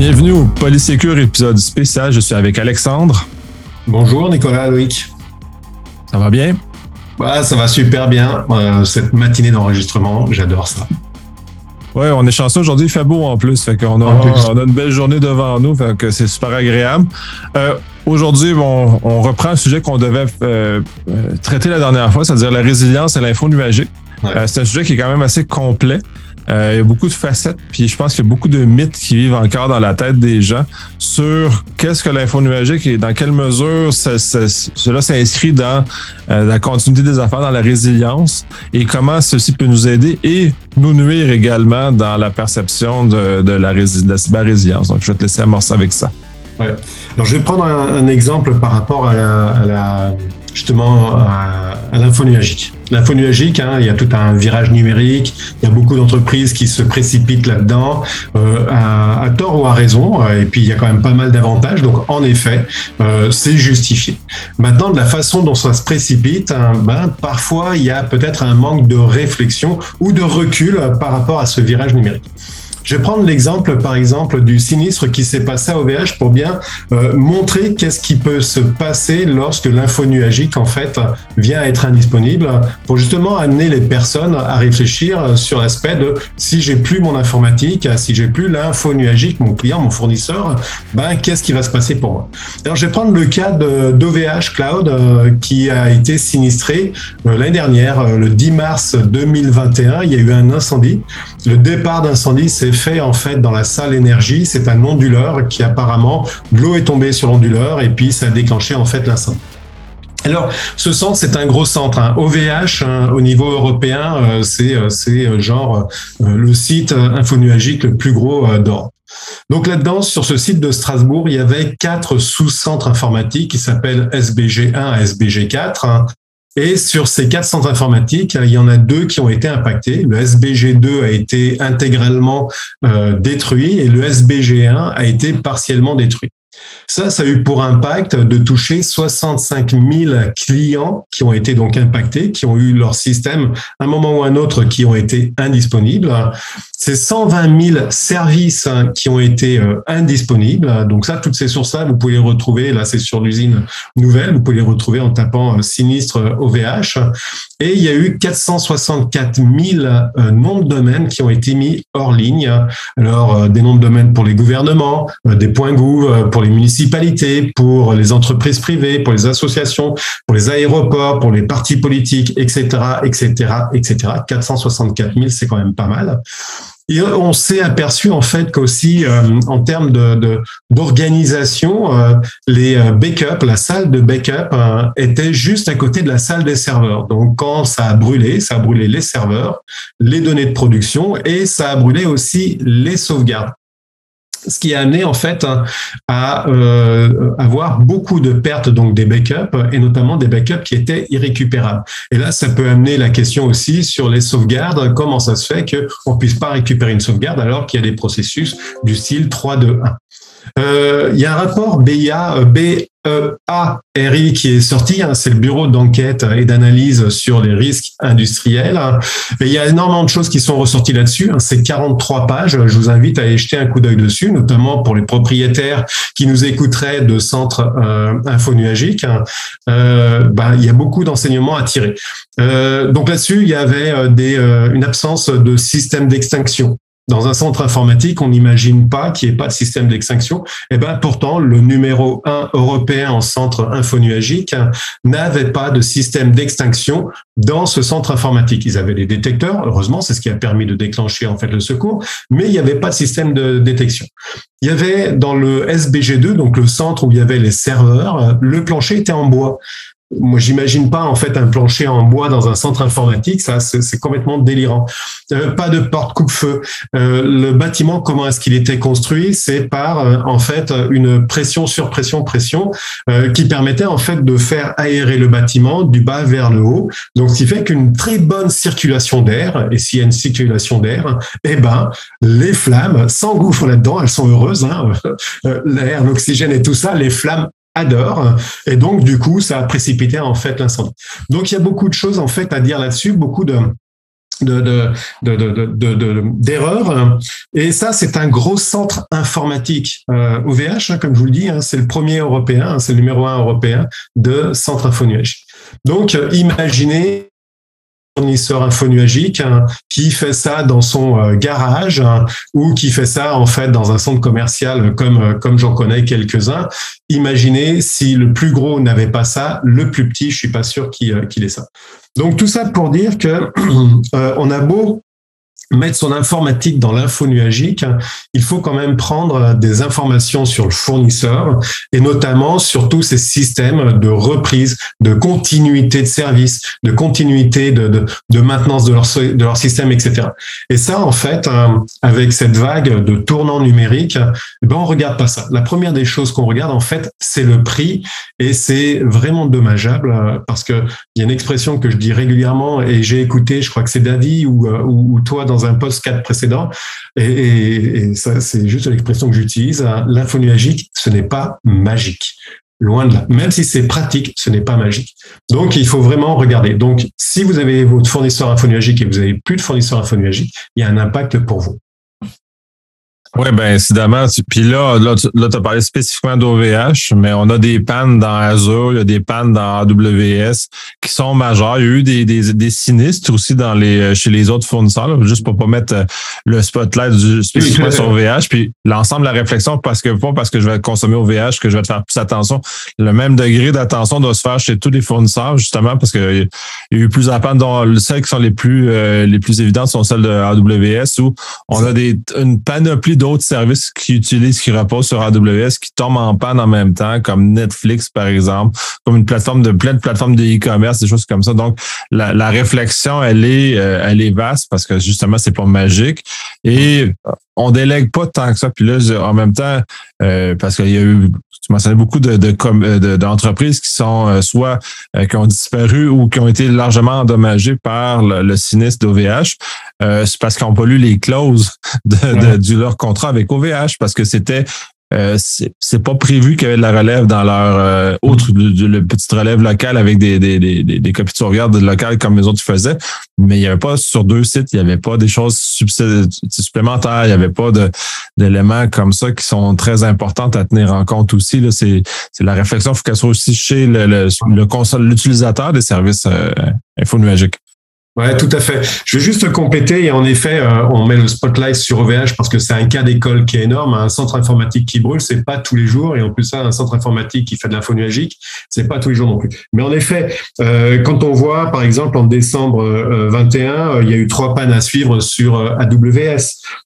Bienvenue au Polysécure épisode spécial. Je suis avec Alexandre. Bonjour Nicolas Loïc. Ça va bien? Bah, ça va super bien. Euh, cette matinée d'enregistrement, j'adore ça. Ouais, on est chanceux aujourd'hui, il fait beau en plus, fait qu'on a, on a une belle journée devant nous, fait que c'est super agréable. Euh, aujourd'hui, on reprend un sujet qu'on devait euh, traiter la dernière fois, c'est-à-dire la résilience et l'info nuagique. c'est un sujet qui est quand même assez complet. Euh, il y a beaucoup de facettes, puis je pense qu'il y a beaucoup de mythes qui vivent encore dans la tête des gens sur qu'est-ce que l'info nuagique et dans quelle mesure cela s'inscrit dans euh, la continuité des affaires, dans la résilience, et comment ceci peut nous aider et nous nuire également dans la perception de, la, de la cyber-résilience. Donc, je vais te laisser amorcer avec ça. Ouais. Alors, je vais prendre un, exemple par rapport à la justement à, à l'info nuagique. L'info hein, il y a tout un virage numérique, il y a beaucoup d'entreprises qui se précipitent là-dedans, euh, à, tort ou à raison, et puis il y a quand même pas mal d'avantages, donc en effet, euh, c'est justifié. Maintenant, de la façon dont ça se précipite, hein, ben, parfois il y a peut-être un manque de réflexion ou de recul par rapport à ce virage numérique. Je vais prendre l'exemple, par exemple, du sinistre qui s'est passé à OVH pour bien euh, montrer qu'est-ce qui peut se passer lorsque l'info nuagique, en fait, vient à être indisponible, pour justement amener les personnes à réfléchir sur l'aspect de si j'ai plus mon informatique, si j'ai plus l'info nuagique, mon client, mon fournisseur, ben, qu'est-ce qui va se passer pour moi? Alors, je vais prendre le cas d'OVH Cloud euh, qui a été sinistré euh, l'année dernière, le 10 mars 2021. Il y a eu un incendie. Le départ d'incendie, c'est fait en fait dans la salle énergie. C'est un onduleur qui apparemment l'eau est tombée sur l'onduleur et puis ça a déclenché en fait l'incendie. Alors, ce centre, c'est un gros centre. Hein. OVH, hein, au niveau européen, euh, c'est euh, c'est euh, genre le site infonuagique le plus gros d'Europe. Donc là-dedans, sur ce site de Strasbourg, il y avait quatre sous-centres informatiques qui s'appellent SBG1 à SBG4. Et sur ces quatre centres informatiques, il y en a deux qui ont été impactés. Le SBG2 a été intégralement euh, détruit et le SBG1 a été partiellement détruit. Ça, ça a eu pour impact de toucher 65 000 clients qui ont été donc impactés, qui ont eu leur système à un moment ou un autre qui ont été indisponibles. C'est 120 000 services qui ont été euh, indisponibles. Donc ça, toutes ces sources-là, vous pouvez les retrouver. Là, c'est sur l'usine nouvelle. Vous pouvez les retrouver en tapant euh, sinistre OVH. Et il y a eu 464 000 euh, noms de domaines qui ont été mis hors ligne. Alors, des noms de domaines pour les gouvernements, des points goût pour les municipalités, pour les entreprises privées, pour les associations, pour les aéroports, pour les partis politiques, etc., etc., etc. 464 000, c'est quand même pas mal. Et on s'est aperçu en fait qu'aussi euh, en termes d'organisation, euh, les euh, backups, la salle de backup était juste à côté de la salle des serveurs. Donc quand ça a brûlé, ça a brûlé les serveurs, les données de production et ça a brûlé aussi les sauvegardes ce qui a amené en fait à euh, avoir beaucoup de pertes donc des backups et notamment des backups qui étaient irrécupérables. Et là, ça peut amener la question aussi sur les sauvegardes. Comment ça se fait qu'on puisse pas récupérer une sauvegarde alors qu'il y a des processus du style 3, 2, 1 euh, il y a un rapport BIA, euh, BEARI qui est sorti, hein, c'est le bureau d'enquête et d'analyse sur les risques industriels. Et il y a énormément de choses qui sont ressorties là-dessus. Hein, c'est 43 pages. Je vous invite à y jeter un coup d'œil dessus, notamment pour les propriétaires qui nous écouteraient de centres euh, infonuagiques. Euh, bah, il y a beaucoup d'enseignements à tirer. Euh, donc là-dessus, il y avait des, une absence de système d'extinction. Dans un centre informatique, on n'imagine pas qu'il n'y ait pas de système d'extinction. Et eh ben pourtant, le numéro 1 européen en centre infonuagique n'avait pas de système d'extinction dans ce centre informatique. Ils avaient des détecteurs, heureusement, c'est ce qui a permis de déclencher en fait le secours, mais il n'y avait pas de système de détection. Il y avait dans le SBG2, donc le centre où il y avait les serveurs, le plancher était en bois moi, j'imagine pas en fait un plancher en bois dans un centre informatique. Ça, c'est complètement délirant. Euh, pas de porte coupe-feu. Euh, le bâtiment, comment est-ce qu'il était construit? C'est par euh, en fait une pression sur pression pression euh, qui permettait en fait de faire aérer le bâtiment du bas vers le haut. Donc, ce qui fait qu'une très bonne circulation d'air. Et s'il y a une circulation d'air, eh ben les flammes s'engouffrent là-dedans. Elles sont heureuses. Hein L'air, l'oxygène et tout ça. Les flammes adore. Et donc, du coup, ça a précipité en fait l'incendie. Donc, il y a beaucoup de choses en fait à dire là-dessus, beaucoup de de, d'erreurs. Et ça, c'est un gros centre informatique. Euh, OVH, hein, comme je vous le dis, hein, c'est le premier européen, hein, c'est le numéro un européen de centre infonuagique. Donc, euh, imaginez fournisseur infonuagique hein, qui fait ça dans son euh, garage hein, ou qui fait ça en fait dans un centre commercial comme euh, comme j'en connais quelques-uns. Imaginez si le plus gros n'avait pas ça, le plus petit, je suis pas sûr qu'il euh, qu'il ait ça. Donc tout ça pour dire que on a beau mettre son informatique dans l'info nuagique, il faut quand même prendre des informations sur le fournisseur et notamment sur tous ces systèmes de reprise, de continuité de service, de continuité de, de, maintenance de leur, de leur système, etc. Et ça, en fait, euh, avec cette vague de tournant numérique, eh ben on regarde pas ça. La première des choses qu'on regarde, en fait, c'est le prix et c'est vraiment dommageable euh, parce que il y a une expression que je dis régulièrement et j'ai écouté, je crois que c'est David ou, euh, ou, ou toi dans un post 4 précédent. Et, c'est juste l'expression que j'utilise. L'info nuagique, ce n'est pas magique. Loin de là. Même si c'est pratique, ce n'est pas magique. Donc, il faut vraiment regarder. Donc, si vous avez votre fournisseur infonuagique et vous avez plus de fournisseur infonuagique, il y a un impact pour vous. Oui, ben évidemment. Puis là, là, tu as parlé spécifiquement d'OVH, mais on a des pannes dans Azure, il y a des pannes dans AWS qui sont majeures. Il y a eu des, des, des sinistres aussi dans les chez les autres fournisseurs, juste pour pas mettre euh, le spotlight du, spécifiquement sur OVH. Puis l'ensemble de la réflexion, parce que pas parce que je vais consommer OVH que je vais faire plus attention. Le même degré d'attention doit se faire chez tous les fournisseurs, justement, parce qu'il y a eu plusieurs pannes dont celles qui sont les plus euh, les plus évidentes sont celles de AWS où on a des une panoplie d'autres services qui utilisent, qui reposent sur AWS, qui tombent en panne en même temps, comme Netflix, par exemple, comme une plateforme de plein de plateformes de e-commerce, des choses comme ça. Donc, la, réflexion, elle est, euh, elle est vaste parce que justement, c'est pas magique. Et on délègue pas tant que ça. Puis là, en même temps, euh, parce qu'il y a eu, tu mentionnais beaucoup de, de, d'entreprises qui sont euh, soit qui ont disparu ou qui ont été largement endommagées par le, sinistre d'OVH. c'est parce qu'ils n'ont pas lu les clauses de, de, leur contrat avec OVH parce que c'était euh, c'est pas prévu qu'il y avait de la relève dans leur euh, autre le, petite relève locale avec des, des, des, des copies de sauvegarde locales comme les autres faisaient, mais il y avait pas sur deux sites, il y avait pas des choses supplémentaires, il y avait pas d'éléments comme ça qui sont très importantes à tenir en compte aussi. C'est la réflexion, il faut qu'elle soit aussi chez le, le, l'utilisateur des services euh, infonuagiques. Ouais, tout à fait. Je vais juste compléter et en effet, euh, on met le spotlight sur OVH parce que c'est un cas d'école qui est énorme. Un centre informatique qui brûle, c'est pas tous les jours et en plus ça, un centre informatique qui fait de l'info nuagique, c'est pas tous les jours non plus. Mais en effet, euh, quand on voit, par exemple, en décembre 21, euh, il y a eu trois pannes à suivre sur AWS.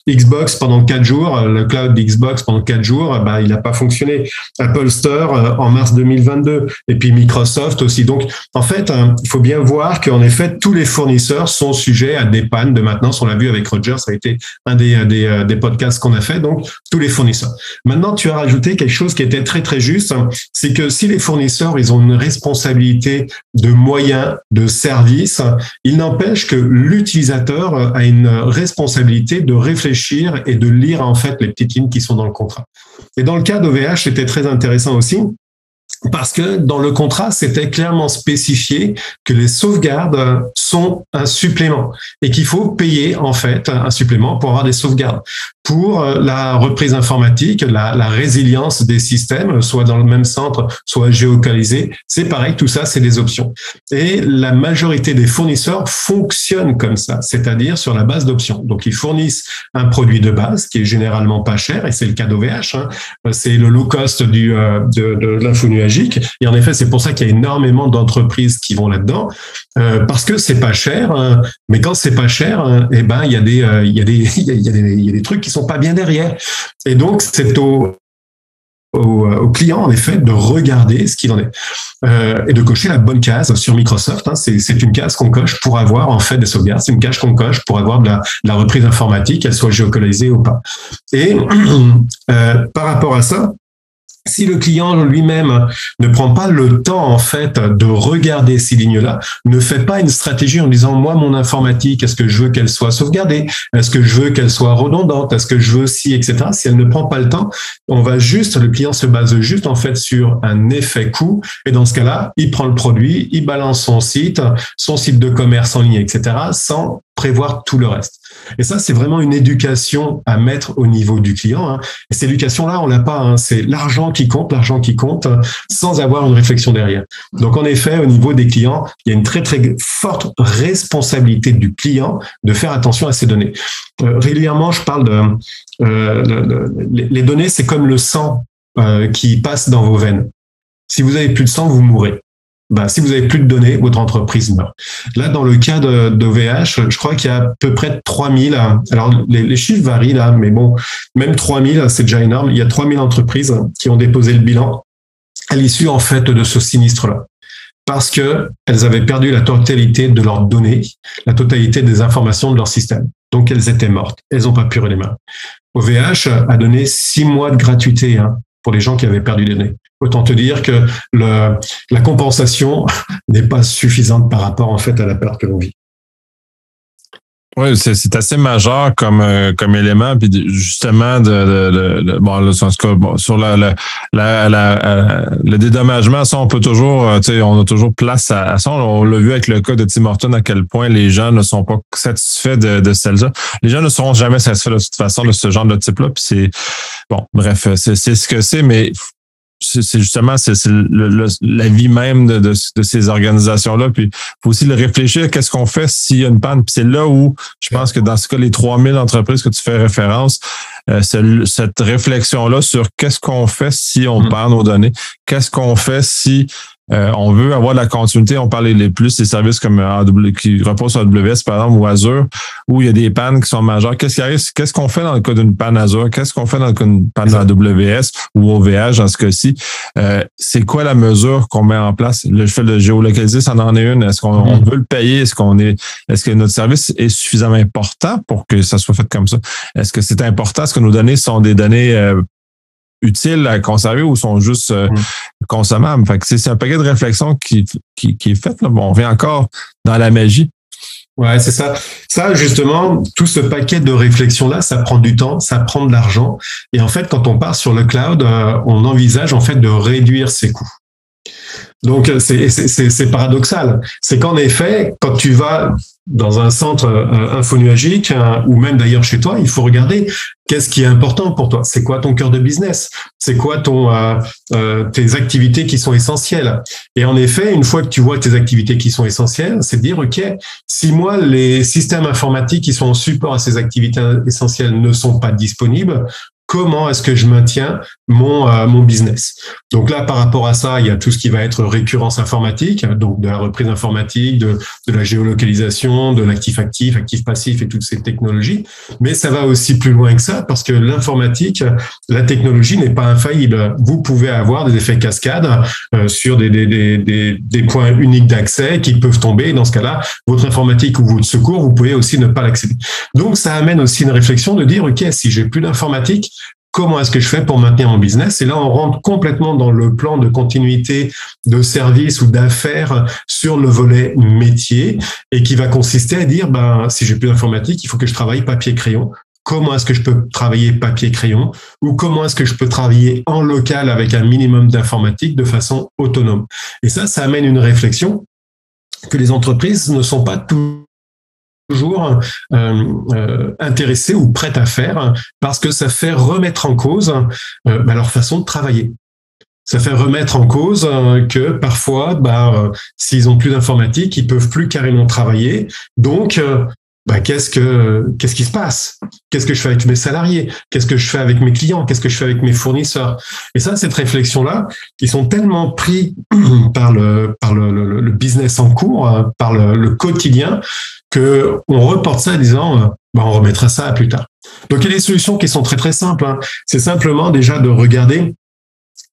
Xbox pendant quatre jours, le cloud d'Xbox pendant quatre jours, bah, il n'a pas fonctionné. Apple Store en mars 2022 et puis Microsoft aussi. Donc, en fait, hein, il faut bien voir qu'en effet, tous les fournisseurs sont sujets à des pannes de maintenance. On l'a vu avec Roger, ça a été un des, euh, des podcasts qu'on a fait. Donc, tous les fournisseurs. Maintenant, tu as rajouté quelque chose qui était très, très juste. C'est que si les fournisseurs, ils ont une responsabilité de moyens, de services, il n'empêche que l'utilisateur a une responsabilité de réfléchir et de lire, en fait, les petites lignes qui sont dans le contrat. Et dans le cas d'OVH, c'était très intéressant aussi parce que dans le contrat, c'était clairement spécifié que les sauvegardes sont un supplément et qu'il faut payer en fait un supplément pour avoir des sauvegardes pour euh, la reprise informatique, la, résilience des systèmes, soit dans le même centre, soit géocalisé. C'est pareil, tout ça, c'est des options. Et la majorité des fournisseurs fonctionnent comme ça, c'est-à-dire sur la base d'options. Donc, ils fournissent un produit de base qui est généralement pas cher, et c'est le cas d'OVH. Hein. C'est le low cost du, euh, de, de Et en effet, c'est pour ça qu'il y a énormément d'entreprises qui vont là-dedans, euh, parce que c'est pas cher. Hein. Mais quand c'est pas cher, hein, eh ben, il y a des, y il y a trucs qui sont pas bien derrière. Et donc, c'est au, au, client, en effet, de regarder ce qu'il en est euh, et de cocher la bonne case sur Microsoft. Hein. c'est une case qu'on coche pour avoir en fait des sauvegardes. C'est une case qu'on coche pour avoir de la, la, reprise informatique, qu'elle soit géolocalisée ou pas. Et euh, par rapport à ça, si le client lui-même ne prend pas le temps en fait de regarder ces lignes-là, ne fait pas une stratégie en disant moi mon informatique, est-ce que je veux qu'elle soit sauvegardée, est-ce que je veux qu'elle soit redondante, est-ce que je veux aussi, etc. Si elle ne prend pas le temps, on va juste, le client se base juste en fait sur un effet coût et dans ce cas-là, il prend le produit, il balance son site, son site de commerce en ligne, etc. sans prévoir tout le reste. Et ça, c'est vraiment une éducation à mettre au niveau du client. Hein. Et cette éducation-là, on l'a pas. Hein. C'est l'argent qui compte, l'argent qui compte, sans avoir une réflexion derrière. Donc, en effet, au niveau des clients, il y a une très très forte responsabilité du client de faire attention à ces données. Euh, régulièrement, je parle de, euh, les données, c'est comme le sang euh, qui passe dans vos veines. Si vous avez plus de sang, vous mourrez. Ben, si vous avez plus de données, votre entreprise meurt. Là, dans le cas d'OVH, je crois qu'il y a à peu près 3000. Alors, les, chiffres varient là, mais bon, même 3000, c'est déjà énorme. Il y a 3000 entreprises qui ont déposé le bilan à l'issue, en fait, de ce sinistre-là. Parce que elles avaient perdu la totalité de leurs données, la totalité des informations de leur système. Donc, elles étaient mortes. Elles n'ont pas pu redémarrer. OVH a donné six mois de gratuité hein, pour les gens qui avaient perdu des données. Autant te dire que le, la compensation n'est pas suffisante par rapport en fait à la perte que l'on vit. Oui, c'est assez majeur comme euh, comme élément, puis justement de, bon, sur euh, le dédommagement, ça on peut toujours, euh, tu sais, on a toujours place à, ça. On l'a vu avec le cas de Tim Horton à quel point les gens ne sont pas satisfaits de, de celle-là. Les gens ne seront jamais satisfaits de façon de ce genre de type-là. Puis c'est bon, bref, c'est ce que c'est, mais c'est justement c'est la vie même de, de, ces organisations-là. Puis faut aussi le réfléchir, qu'est-ce qu'on fait s'il y a une panne? Puis c'est là où je pense que dans ce cas, les 3000 entreprises que tu fais référence, euh, cette réflexion-là sur qu'est-ce qu'on fait si on mm. perd nos données, qu'est-ce qu'on fait si euh, on veut avoir de la continuité. On parle les plus des services comme AW, qui reposent sur AWS, par exemple, ou Azure, où il y a des pannes qui sont majeures. Qu'est-ce qui arrive? Qu'est-ce qu'on fait dans le cas d'une panne Azure? Qu'est-ce qu'on fait dans le cas d'une panne AWS ou OVH dans ce cas-ci? Euh, c'est quoi la mesure qu'on met en place? Le fait de géolocaliser, ça en est une. Est-ce qu'on mm-hmm. veut le payer? Est-ce qu'on est, est-ce que notre service est suffisamment important pour que ça soit fait comme ça? Est-ce que c'est important? Est-ce que nos données sont des données euh, utiles à conserver ou sont juste euh, mm. Consommables. Fait que c'est un paquet de réflexion qui, qui, est fait. Bon, on vient encore dans la magie. Ouais, c'est ça. Ça, justement, tout ce paquet de réflexions-là, ça prend du temps, ça prend de l'argent. Et en fait, quand on part sur le cloud, euh, on envisage en fait de réduire ses coûts. Donc c'est paradoxal. C'est qu'en effet, quand tu vas dans un centre euh, infonuagique hein, ou même d'ailleurs chez toi, il faut regarder qu'est-ce qui est important pour toi. C'est quoi ton cœur de business? C'est quoi ton euh, euh, tes activités qui sont essentielles? Et en effet, une fois que tu vois tes activités qui sont essentielles, c'est de dire ok, si moi les systèmes informatiques qui sont en support à ces activités essentielles ne sont pas disponibles, comment est-ce que je maintiens mon euh, mon business. Donc là, par rapport à ça, il y a tout ce qui va être récurrence informatique, donc de la reprise informatique, de, la géolocalisation, de l'actif actif, actif passif et toutes ces technologies. Mais ça va aussi plus loin que ça parce que l'informatique, la technologie n'est pas infaillible. Vous pouvez avoir des effets cascades euh, sur des, points uniques d'accès qui peuvent tomber. Dans ce cas-là, votre informatique ou votre secours, vous pouvez aussi ne pas l'accéder. Donc ça amène aussi une réflexion de dire, OK, si j'ai plus d'informatique, comment est-ce que je fais pour maintenir mon business? Et là, on rentre complètement dans le plan de continuité de service ou d'affaires sur le volet métier et qui va consister à dire, ben, si j'ai plus d'informatique, il faut que je travaille papier-crayon. Comment est-ce que je peux travailler papier-crayon ou comment est-ce que je peux travailler en local avec un minimum d'informatique de façon autonome? Et ça, ça amène une réflexion que les entreprises ne sont pas tout toujours euh, euh, intéressés ou prêts à faire parce que ça fait remettre en cause euh, bah, leur façon de travailler. Ça fait remettre en cause que parfois, bah, s'ils ont plus d'informatique, ils peuvent plus carrément travailler. Donc, bah, qu'est-ce que qu'est-ce qui se passe? Qu'est-ce que je fais avec mes salariés? Qu'est-ce que je fais avec mes clients? Qu'est-ce que je fais avec mes fournisseurs? Et ça, cette réflexion-là, ils sont tellement pris par le par le, le, business en cours, par le, le quotidien, que on reporte ça en disant euh, bah, on remettra ça plus tard. Donc il y a des solutions qui sont très très simples. Hein. C'est simplement déjà de regarder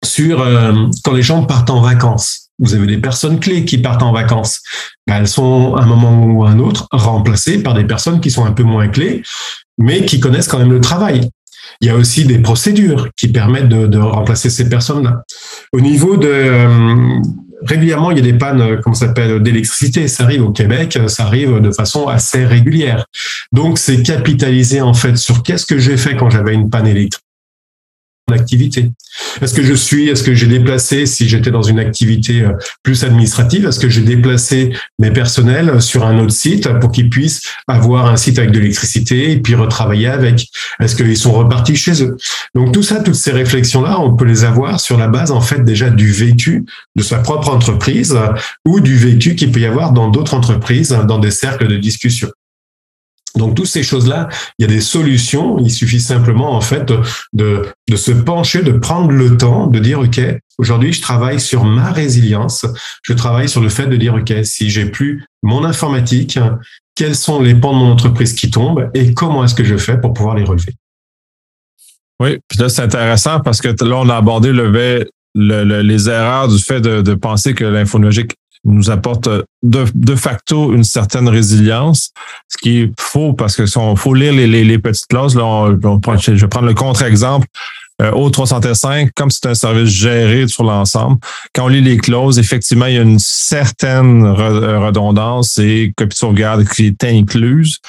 sur euh, quand les gens partent en vacances. Vous avez des personnes clés qui partent en vacances. Bah, elles sont à un moment ou à un autre remplacées par des personnes qui sont un peu moins clés, mais qui connaissent quand même le travail. Il y a aussi des procédures qui permettent de, remplacer ces personnes-là. Au niveau de euh, régulièrement, il y a des pannes, comment s'appelle, d'électricité. Ça arrive au Québec, ça arrive de façon assez régulière. Donc, c'est capitaliser en fait sur qu'est-ce que j'ai fait quand j'avais une panne électrique activité. Est-ce que je suis, est-ce que j'ai déplacé, si j'étais dans une activité euh, plus administrative, est-ce que j'ai déplacé mes personnels sur un autre site pour qu'ils puissent avoir un site avec de l'électricité et puis retravailler avec? Est-ce qu'ils sont repartis chez eux? Donc tout ça, toutes ces réflexions-là, on peut les avoir sur la base en fait déjà du vécu de sa propre entreprise ou du vécu qu'il peut y avoir dans d'autres entreprises, dans des cercles de discussion. Donc, toutes ces choses-là, il y a des solutions. Il suffit simplement, en fait, de, de, se pencher, de prendre le temps, de dire, OK, aujourd'hui, je travaille sur ma résilience. Je travaille sur le fait de dire, OK, si j'ai plus mon informatique, quels sont les pans de mon entreprise qui tombent et comment est-ce que je fais pour pouvoir les relever? Oui, puis là, c'est intéressant parce que là, on a abordé le, les erreurs du fait de, de penser que l'infonologique nous apporte euh, de, de, facto une certaine résilience, ce qui est faux parce que si on faut lire les, les, petites clauses, là, on, je vais prendre le contre-exemple. Euh, au 305, comme c'est un service géré sur l'ensemble, quand on lit les clauses, effectivement, il y a une certaine redondance et copie de sauvegarde qui est incluse.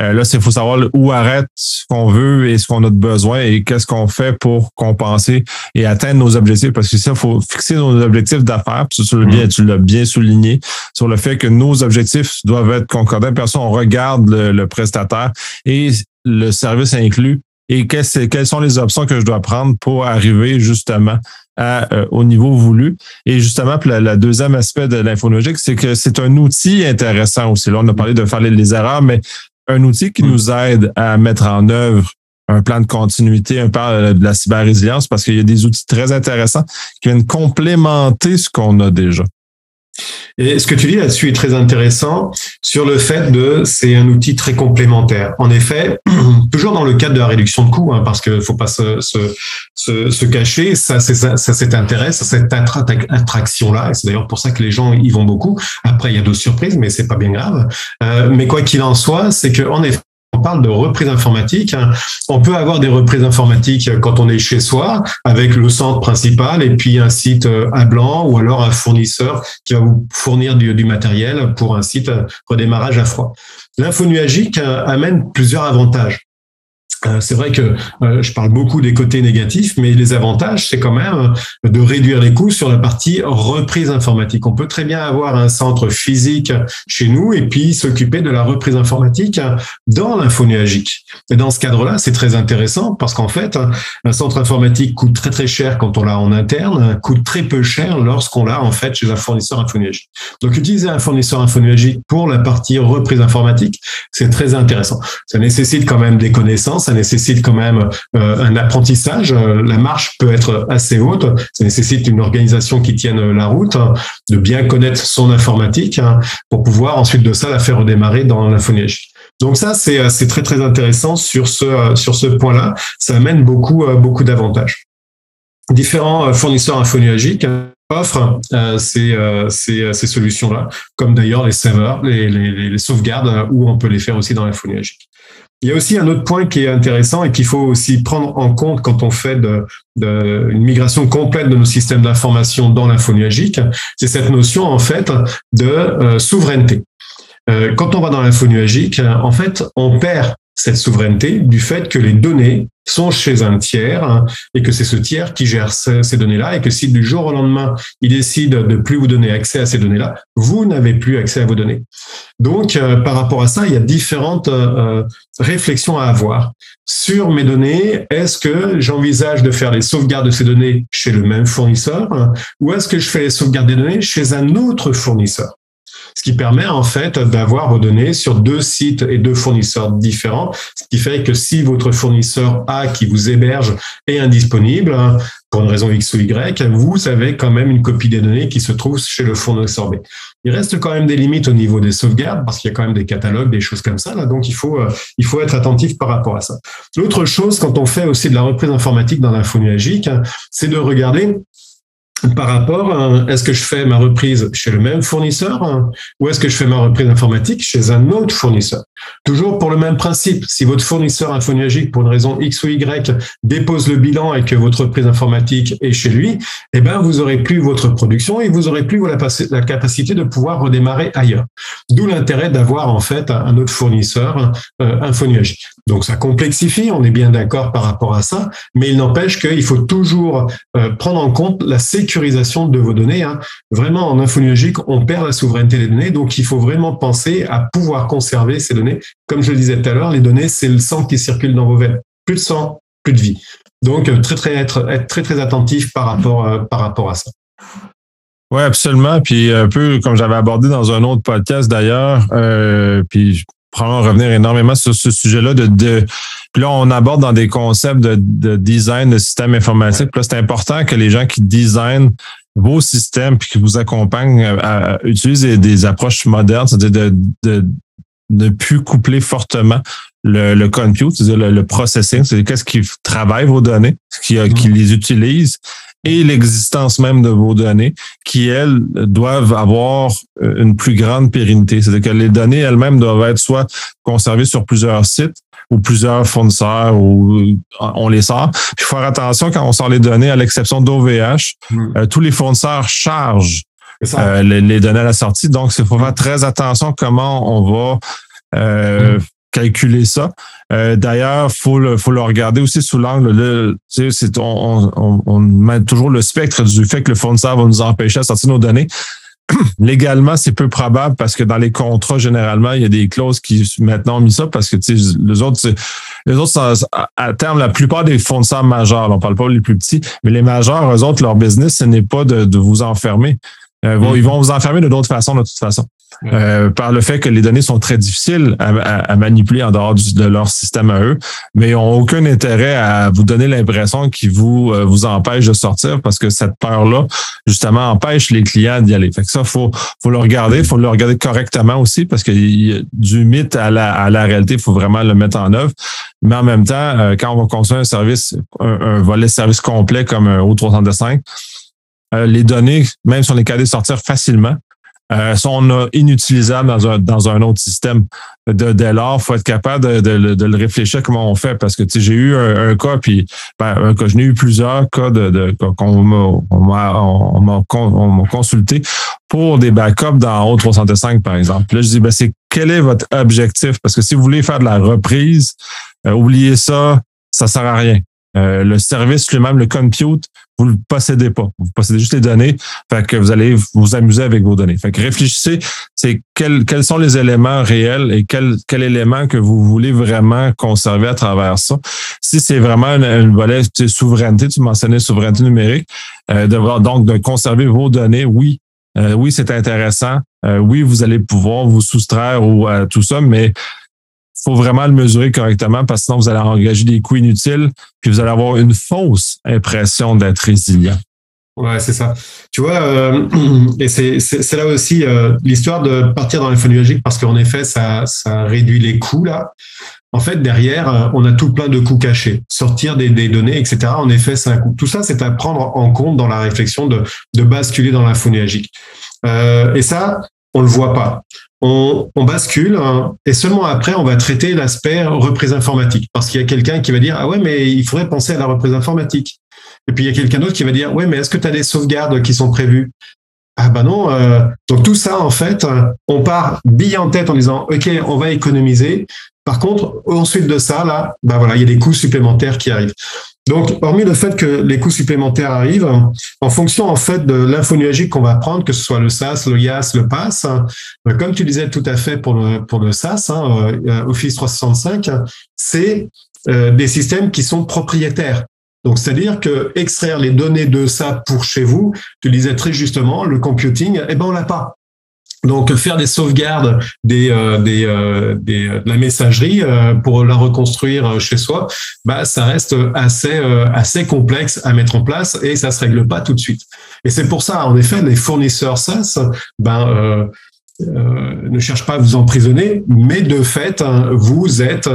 Euh, là, il faut savoir où arrête ce qu'on veut et ce qu'on a de besoin et qu'est-ce qu'on fait pour compenser et atteindre nos objectifs. Parce que ça, il faut fixer nos objectifs d'affaires. Tu, mm-hmm. tu l'as bien souligné sur le fait que nos objectifs doivent être concordants. Personne, on regarde le, prestataire et le service inclus et quelles sont les options que je dois prendre pour arriver justement à, euh, au niveau voulu? Et justement, le deuxième aspect de l'infonologique, c'est que c'est un outil intéressant aussi. Là, on a parlé de faire les erreurs, mais un outil qui nous aide à mettre en œuvre un plan de continuité, un plan de la cyber-résilience, parce qu'il y a des outils très intéressants qui viennent complémenter ce qu'on a déjà. Et ce que tu dis là-dessus est très intéressant sur le fait de c'est un outil très complémentaire. En effet, toujours dans le cadre de la réduction de coûts, hein, parce qu'il faut pas se, se, se, cacher, ça c'est ça, ça c'est intéressant, cette attraction-là. Et c'est d'ailleurs pour ça que les gens y vont beaucoup. Après, il y a d'autres surprises, mais c'est pas bien grave. Euh, mais quoi qu'il en soit, c'est que en effet, parle de reprise informatique. Hein. On peut avoir des reprises informatiques quand on est chez soi, avec le centre principal et puis un site euh, à blanc ou alors un fournisseur qui va vous fournir du, du matériel pour un site euh, redémarrage à froid. L'info nuagique euh, amène plusieurs avantages. Euh, c'est vrai que euh, je parle beaucoup des côtés négatifs, mais les avantages, c'est quand même euh, de réduire les coûts sur la partie reprise informatique. On peut très bien avoir un centre physique chez nous et puis s'occuper de la reprise informatique dans l'info nuagique. Et dans ce cadre-là, c'est très intéressant parce qu'en fait, un centre informatique coûte très très cher quand on l'a en interne, coûte très peu cher lorsqu'on l'a en fait chez un fournisseur infonuagique. Donc utiliser un fournisseur infonuagique pour la partie reprise informatique, c'est très intéressant. Ça nécessite quand même des connaissances ça nécessite quand même euh, un apprentissage. La marche peut être assez haute. Ça nécessite une organisation qui tienne la route, de bien connaître son informatique hein, pour pouvoir ensuite de ça la faire redémarrer dans l'infonégie. Donc ça, c'est c'est très très intéressant sur ce sur ce point-là. Ça amène beaucoup beaucoup d'avantages. Différents fournisseurs infonuagiques offrent ces, ces, solutions-là, comme d'ailleurs les serveurs, les, sauvegardes, où on peut les faire aussi dans l'infonuagique. Il y a aussi un autre point qui est intéressant et qu'il faut aussi prendre en compte quand on fait une migration complète de nos systèmes d'information dans l'info nuagique, c'est cette notion en fait de euh, souveraineté. Euh, quand on va dans l'info nuagique, en fait, on perd cette souveraineté du fait que les données sont chez un tiers hein, et que c'est ce tiers qui gère ces, données-là et que si du jour au lendemain, il décide de plus vous donner accès à ces données-là, vous n'avez plus accès à vos données. Donc, euh, par rapport à ça, il y a différentes euh, réflexions à avoir. Sur mes données, est-ce que j'envisage de faire les sauvegardes de ces données chez le même fournisseur hein, ou est-ce que je fais les sauvegardes des données chez un autre fournisseur? Ce qui permet en fait d'avoir vos données sur deux sites et deux fournisseurs différents, ce qui fait que si votre fournisseur A qui vous héberge est indisponible, pour une raison X ou Y, vous avez quand même une copie des données qui se trouve chez le fournisseur B. Il reste quand même des limites au niveau des sauvegardes parce qu'il y a quand même des catalogues, des choses comme ça. Donc il faut euh, il faut être attentif par rapport à ça. L'autre chose, quand on fait aussi de la reprise informatique dans l'info nuagique, c'est de regarder par rapport est-ce que je fais ma reprise chez le même fournisseur hein, ou est-ce que je fais ma reprise informatique chez un autre fournisseur? Toujours pour le même principe, si votre fournisseur infonuagique, pour une raison X ou Y, dépose le bilan et que votre reprise informatique est chez lui, eh ben vous aurez plus votre production et vous aurez plus la capacité de pouvoir redémarrer ailleurs. D'où l'intérêt d'avoir en fait un autre fournisseur euh, infonuagique. Donc ça complexifie, on est bien d'accord par rapport à ça, mais il n'empêche qu'il faut toujours euh, prendre en compte la de vos données. Hein. Vraiment, en infonuagique, on perd la souveraineté des données, donc il faut vraiment penser à pouvoir conserver ces données. Comme je le disais tout à l'heure, les données, c'est le sang qui circule dans vos veines. Plus de sang, plus de vie. Donc, euh, très, très, être, être très, très attentif par rapport, euh, par rapport à ça. Oui, absolument. Puis un peu comme j'avais abordé dans un autre podcast d'ailleurs, euh, puis probablement revenir énormément sur ce sujet-là. De, de, puis là, on aborde dans des concepts de, de design de systèmes informatiques. Puis là, c'est important que les gens qui designent vos systèmes puis qui vous accompagnent à, utiliser des, approches modernes, c'est-à-dire de, ne plus coupler fortement le, le compute, c'est-à-dire le, processing, c'est qu'est-ce qui travaille vos données, qui, qui mm-hmm. les utilise, et l'existence même de vos données qui, elles, doivent avoir euh, une plus grande pérennité. C'est-à-dire que les données elles-mêmes doivent être soit conservées sur plusieurs sites ou plusieurs fournisseurs ou euh, on les sort. Puis faire attention quand on sort les données, à l'exception d'OVH, euh, tous les fournisseurs chargent les, données à la sortie. Donc, il faut faire très attention comment on va euh, hmm calculer ça. Euh, D'ailleurs, faut le, faut le regarder aussi sous l'angle. C'est, on, on, on, met toujours le spectre du fait que le fournisseur va nous empêcher de sortir nos données. Légalement, c'est peu probable parce que dans les contrats, généralement, il y a des clauses qui maintenant ont mis ça parce que les autres, les autres, à terme, la plupart des fournisseurs majeurs, on parle pas les plus petits, mais les majeurs, eux autres, leur business, ce n'est pas de, de vous enfermer. Euh, mm. Ils vont vous enfermer de d'autres façons, de toute façon. Euh, par le fait que les données sont très difficiles à, manipuler en dehors de leur système à eux, mais ils n'ont aucun intérêt à vous donner l'impression qu'ils vous euh, vous empêchent de sortir parce que cette peur-là, justement, empêche les clients d'y aller. Fait que ça, faut faut le regarder, faut le regarder correctement aussi parce que du mythe à la, à la réalité, il faut vraiment le mettre en œuvre. Mais en même temps, euh, quand on va construire un service, un, volet de service complet comme un O305, les données, même si on est capable de sortir facilement, euh, sont inutilisables dans un, dans un autre système. De, dès lors, il faut être capable de, de, le réfléchir comment on fait. Parce que j'ai eu un, cas, puis ben, un cas, j'en ai eu plusieurs cas de, de qu'on m'a consulté pour des backups dans O365, par exemple. Là, je dis, ben, c'est quel est votre objectif? Parce que si vous voulez faire de la reprise, euh, oubliez ça, ça sert à rien. Euh, le service lui-même, le compute, vous le possédez pas. Vous possédez juste les données. Fait que vous allez vous amuser avec vos données. Fait que réfléchissez, c'est quels, quels sont les éléments réels et quel, quel élément que vous voulez vraiment conserver à travers ça. Si c'est vraiment un, volet de souveraineté, tu mentionnais souveraineté numérique, euh, de, donc de conserver vos données, oui, euh, oui, c'est intéressant. oui, vous allez pouvoir vous soustraire ou à tout ça, mais faut vraiment le mesurer correctement parce que sinon vous allez engager des coûts inutiles puis vous allez avoir une fausse impression d'être résilient. Ouais, c'est ça. Tu vois, euh, et c'est là aussi euh, l'histoire de partir dans l'infonuagique parce qu'en effet, ça, ça réduit les coûts là. En fait, derrière, euh, on a tout plein de coûts cachés. Sortir des, des données, etc. En effet, c'est un coût. Tout ça, c'est à prendre en compte dans la réflexion de, de basculer dans l'infonuagique. Et ça, on le voit pas on, bascule hein, et seulement après, on va traiter l'aspect reprise informatique. Parce qu'il y a quelqu'un qui va dire, ah ouais, mais il faudrait penser à la reprise informatique. Et puis il y a quelqu'un d'autre qui va dire, ouais, mais est-ce que tu as des sauvegardes qui sont prévues? Ah ben non. Euh, donc tout ça, en fait, on part bille en tête en disant, OK, on va économiser. Par contre, ensuite de ça, là, ben voilà, il y a des coûts supplémentaires qui arrivent. Donc, hormis le fait que les coûts supplémentaires arrivent, en fonction en fait de l'info nuagique qu'on va prendre, que ce soit le SaaS, le IaaS, le PaaS, euh, comme tu disais tout à fait pour le pour le SaaS, hein, euh, Office 365, c'est euh, des systèmes qui sont propriétaires. Donc, c'est-à-dire que extraire les données de ça pour chez vous, tu disais très justement, le computing, eh ben on l'a pas. Donc faire des sauvegardes des, euh, euh, des, de la messagerie euh, pour la reconstruire chez soi, bah ça reste assez assez complexe à mettre en place et ça se règle pas tout de suite. Et c'est pour ça en effet les fournisseurs SaaS, ben ne cherche pas à vous emprisonner, mais de fait, hein, vous êtes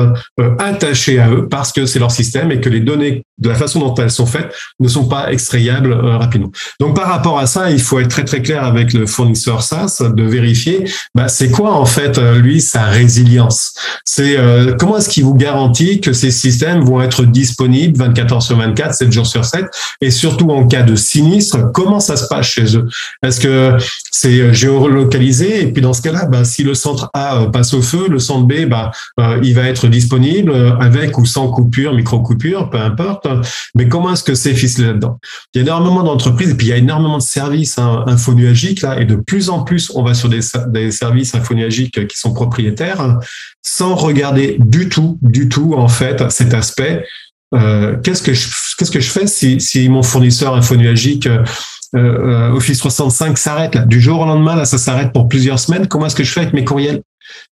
attaché à eux parce que c'est leur système et que les données, de la façon dont elles sont faites, ne sont pas extrayables rapidement. Donc par rapport à ça, il faut être très très clair avec le fournisseur SaaS de vérifier, bah, c'est quoi en fait lui sa résilience? C'est comment est-ce qu'il vous garantit que ces systèmes vont être disponibles 24 heures sur 24, 7 jours sur 7, et surtout en cas de sinistre, comment ça se passe chez eux? Est-ce que c'est euh, géolocalisé puis dans ce cas-là, bah, si le centre A euh, passe au feu, le centre B, bah, euh, il va être disponible avec ou sans coupure, micro-coupure, peu importe. Mais comment est-ce que c'est ficelé là-dedans? Il y a énormément d'entreprises et puis il y a énormément de services hein, infonuagiques là, et de plus en plus, on va sur des, des services infonuagiques qui sont propriétaires sans regarder du tout, du tout en fait cet aspect euh, qu'est-ce que je qu'est-ce que je fais si, si mon fournisseur infonuagique euh, euh, Office 365 s'arrête là du jour au lendemain là ça s'arrête pour plusieurs semaines comment est-ce que je fais avec mes courriels?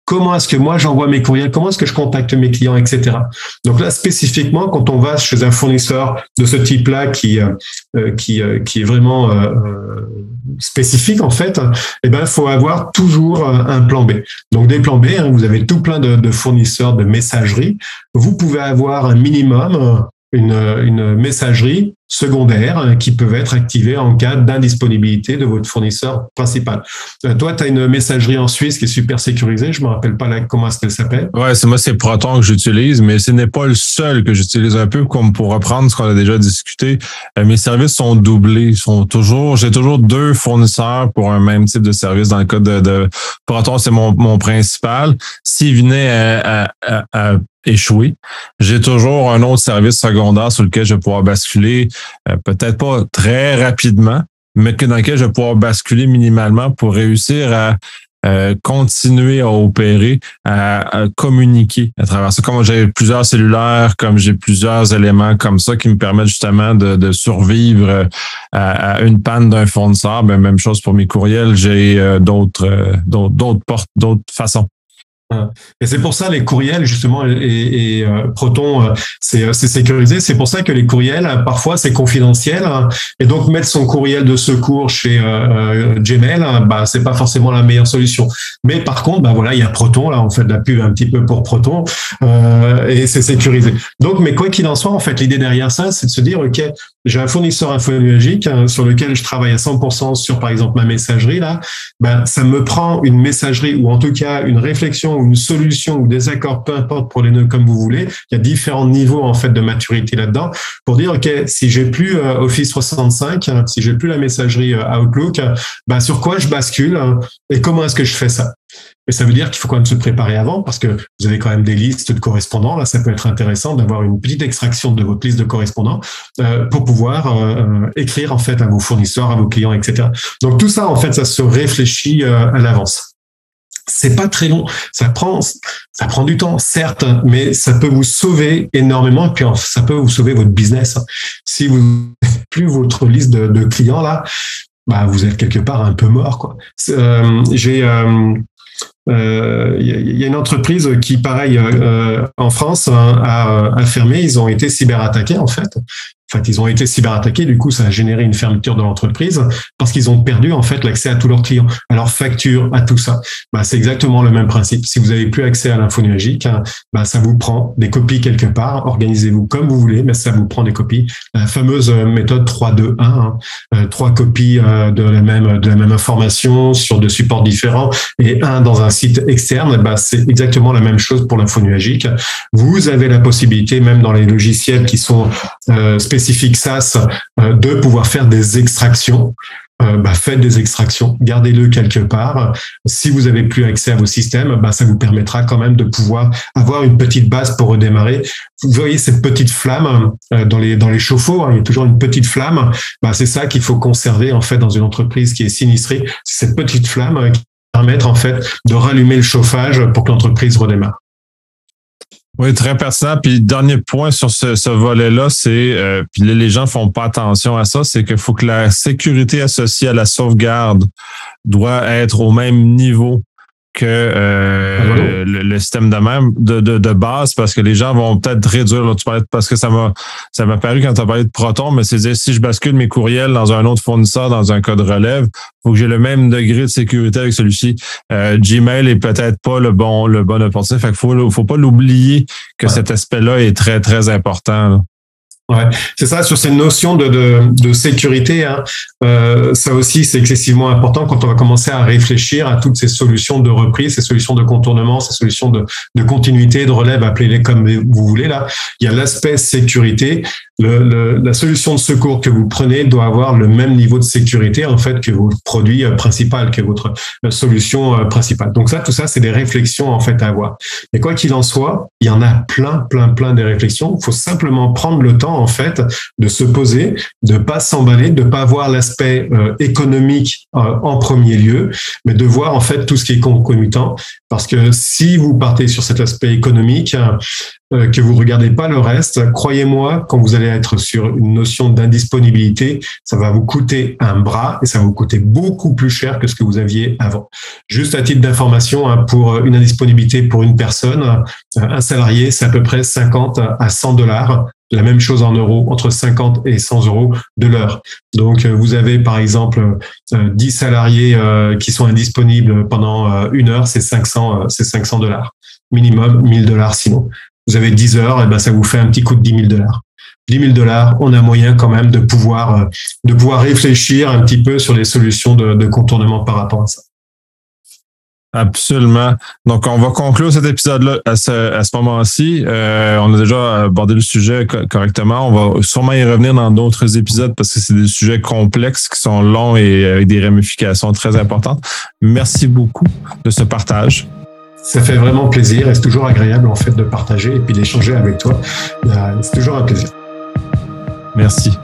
Comment est-ce que moi j'envoie mes courriels? Comment est-ce que je contacte mes clients, etc. Donc là spécifiquement, quand on va chez un fournisseur de ce type-là qui euh, euh, qui euh, qui est vraiment spécifique en fait, eh ben il faut avoir toujours un plan B. Donc des plans B, hein, vous avez tout plein de, de fournisseurs de messagerie. Vous pouvez avoir un minimum une, une messagerie secondaires hein, qui peuvent être activés en cas d'indisponibilité de votre fournisseur principal. Euh, toi, tu as une messagerie en Suisse qui est super sécurisée. Je me rappelle pas comment est-ce qu'elle s'appelle. Ouais, c'est moi, c'est Proton que j'utilise, mais ce n'est pas le seul que j'utilise un peu comme pour reprendre ce qu'on a déjà discuté. Euh, mes services sont doublés, sont toujours, j'ai toujours deux fournisseurs pour un même type de service. Dans le cas de, Proton, c'est mon, mon principal. S'il venait à, à, à échouer. J'ai toujours un autre service secondaire sur lequel je vais pouvoir basculer peut-être pas très rapidement, mais que dans lequel je vais pouvoir basculer minimalement pour réussir à euh, continuer à opérer, à, communiquer à travers ça. Comme j'ai plusieurs cellulaires, comme j'ai plusieurs éléments comme ça qui me permettent justement de, survivre à, une panne d'un fournisseur, ben, même chose pour mes courriels, j'ai euh, d'autres, d'autres portes, d'autres façons. Et c'est pour ça les courriels justement et, euh, Proton euh, euh, c'est sécurisé. C'est pour ça que les courriels parfois c'est confidentiel hein. et donc mettre son courriel de secours chez Gmail, hein, bah c'est pas forcément la meilleure solution. Mais par contre, bah voilà, il y a Proton là, on fait de la pub un petit peu pour Proton et c'est sécurisé. Donc, mais quoi qu'il en soit, en fait, l'idée derrière ça, c'est de se dire ok, j'ai un fournisseur infonuagique hein, sur lequel je travaille à 100% sur par exemple ma messagerie là, ben ça me prend une messagerie ou en tout cas une réflexion ou une solution ou des accords, peu importe pour les nœuds comme vous voulez. Il y a différents niveaux en fait de maturité là-dedans pour dire ok si j'ai plus euh, Office 365, hein, si j'ai plus la messagerie euh, Outlook, ben sur quoi je bascule hein, et comment est-ce que je fais ça? Mais ça veut dire qu'il faut quand même se préparer avant parce que vous avez quand même des listes de correspondants. Là, ça peut être intéressant d'avoir une petite extraction de votre liste de correspondants euh, pour pouvoir euh, euh, écrire en fait à vos fournisseurs, à vos clients, etc. Donc tout ça, en fait, ça se réfléchit à l'avance. C'est pas très long, ça prend du temps, certes, mais ça peut vous sauver énormément et puis ça peut vous sauver votre business. Si vous plus votre liste de, clients là, bah vous êtes quelque part un peu mort. J'ai il euh, y, a une entreprise qui, pareil, euh, en France, a, a, fermé. Ils ont été cyberattaqués en fait. En fait, ils ont été cyberattaqués. Du coup, ça a généré une fermeture de l'entreprise parce qu'ils ont perdu en fait l'accès à tous leurs clients, à leurs factures, à tout ça. Bah, c'est exactement le même principe. Si vous n'avez plus accès à l'info numérique, hein, bah, ça vous prend des copies quelque part. Organisez-vous comme vous voulez, mais ça vous prend des copies. La fameuse méthode 3, 2, 1, hein, euh, trois copies euh, de la même de la même information sur deux supports différents et un dans un site externe. Bah, c'est exactement la même chose pour l'info numérique. Vous avez la possibilité, même dans les logiciels qui sont euh, spécifique SaaS euh, de pouvoir faire des extractions. Euh, bah, faites des extractions, gardez-le quelque part. Si vous avez plus accès à vos systèmes, bah, ça vous permettra quand même de pouvoir avoir une petite base pour redémarrer. Vous voyez cette petite flamme euh, dans les chauffe-eau, hein, il y a toujours une petite flamme. Bah, c'est ça qu'il faut conserver en fait dans une entreprise qui est sinistrée. Cette petite flamme qui permettre en fait de rallumer le chauffage pour que l'entreprise redémarre. Oui, très pertinent. Puis dernier point sur ce, volet-là, c'est euh, puis les gens font pas attention à ça, c'est qu'il faut que la sécurité associée à la sauvegarde doit être au même niveau que euh, le, système de même de, de, de, base parce que les gens vont peut-être réduire là, tu parlais, parce que ça m'a ça m'a paru quand tu as parlé de Proton, mais c'est dire si je bascule mes courriels dans un autre fournisseur dans un cas de relève, faut que j'ai le même degré de sécurité avec celui-ci. Euh, Gmail est peut-être pas le bon le bon opportunité. Fait qu'il faut faut pas l'oublier que cet aspect-là est très très important. Ouais, c'est ça sur ces notions de, de, de sécurité. Hein, euh, ça aussi, c'est excessivement important quand on va commencer à réfléchir à toutes ces solutions de reprise, ces solutions de contournement, ces solutions de, de continuité, de relève, appelez-les comme vous voulez. Là, il y a l'aspect sécurité. La solution de secours que vous prenez doit avoir le même niveau de sécurité en fait que votre produit euh, principal, que votre euh, solution euh, principale. Donc ça, tout ça, c'est des réflexions en fait à avoir. Mais quoi qu'il en soit, il y en a plein, plein, plein de réflexions. Il faut simplement prendre le temps en fait de se poser, de pas s'emballer, de pas voir l'aspect économique en premier lieu, mais de voir en fait tout ce qui est concomitant. Parce que si vous partez sur cet aspect économique, que vous regardez pas le reste, croyez-moi, quand vous allez sur une notion d'indisponibilité, ça va vous coûter un bras et ça va vous coûter beaucoup plus cher que ce que vous aviez avant. Juste à titre d'information, hein, pour une indisponibilité pour une personne, un salarié, c'est à peu près 50 à 100 dollars la même chose en euros, entre 50 et 100 euros de l'heure. Donc, euh, vous avez par exemple 10 euh, salariés euh, qui sont indisponibles pendant une heure, c'est 500, c'est 500 dollars. Minimum 1000 dollars sinon. Vous avez 10 heures, et ben ça vous fait un petit coup de 10 000 dollars. 10 000 dollars, on a moyen quand même de pouvoir, de pouvoir réfléchir un petit peu sur les solutions de, de contournement par rapport à ça. Absolument. Donc, on va conclure cet épisode-là à ce, à ce moment-ci. Euh, on a déjà abordé le sujet correctement. On va sûrement y revenir dans d'autres épisodes parce que c'est des sujets complexes qui sont longs et avec des ramifications très importantes. Merci beaucoup de ce partage. Ça fait vraiment plaisir et c'est toujours agréable en fait de partager et puis d'échanger avec toi. Euh, c'est toujours un plaisir. Merci.